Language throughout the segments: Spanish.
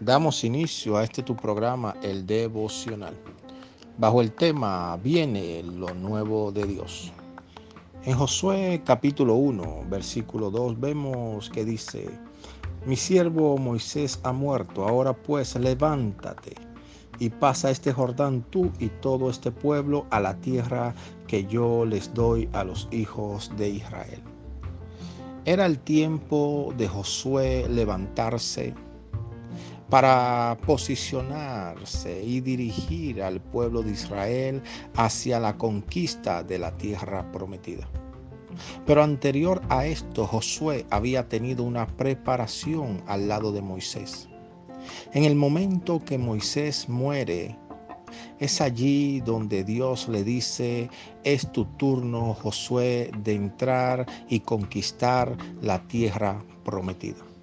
Damos inicio a este tu programa, el devocional, bajo el tema Viene lo nuevo de Dios. En Josué capítulo 1, versículo 2, vemos que dice, mi siervo Moisés ha muerto, ahora pues levántate y pasa este Jordán tú y todo este pueblo a la tierra que yo les doy a los hijos de Israel. Era el tiempo de Josué levantarse para posicionarse y dirigir al pueblo de Israel hacia la conquista de la tierra prometida. Pero anterior a esto, Josué había tenido una preparación al lado de Moisés. En el momento que Moisés muere, es allí donde Dios le dice, es tu turno, Josué, de entrar y conquistar la tierra prometida.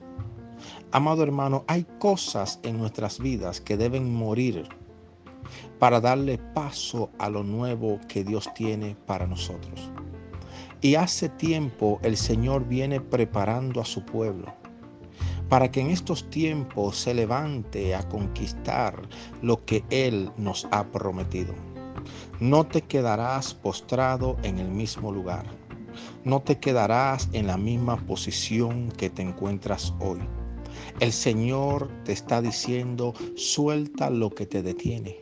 Amado hermano, hay cosas en nuestras vidas que deben morir para darle paso a lo nuevo que Dios tiene para nosotros. Y hace tiempo el Señor viene preparando a su pueblo para que en estos tiempos se levante a conquistar lo que Él nos ha prometido. No te quedarás postrado en el mismo lugar. No te quedarás en la misma posición que te encuentras hoy. El Señor te está diciendo, suelta lo que te detiene.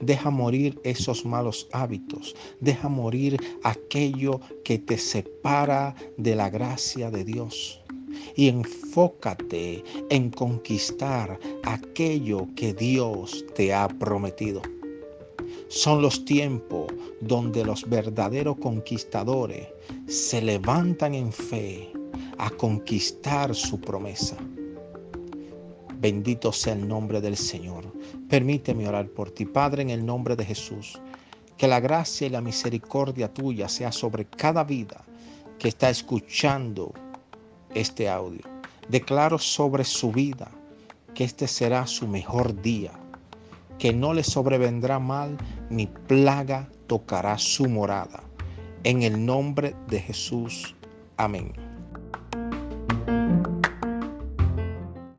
Deja morir esos malos hábitos. Deja morir aquello que te separa de la gracia de Dios. Y enfócate en conquistar aquello que Dios te ha prometido. Son los tiempos donde los verdaderos conquistadores se levantan en fe a conquistar su promesa. Bendito sea el nombre del Señor. Permíteme orar por ti, Padre, en el nombre de Jesús. Que la gracia y la misericordia tuya sea sobre cada vida que está escuchando este audio. Declaro sobre su vida que este será su mejor día, que no le sobrevendrá mal ni plaga tocará su morada. En el nombre de Jesús. Amén.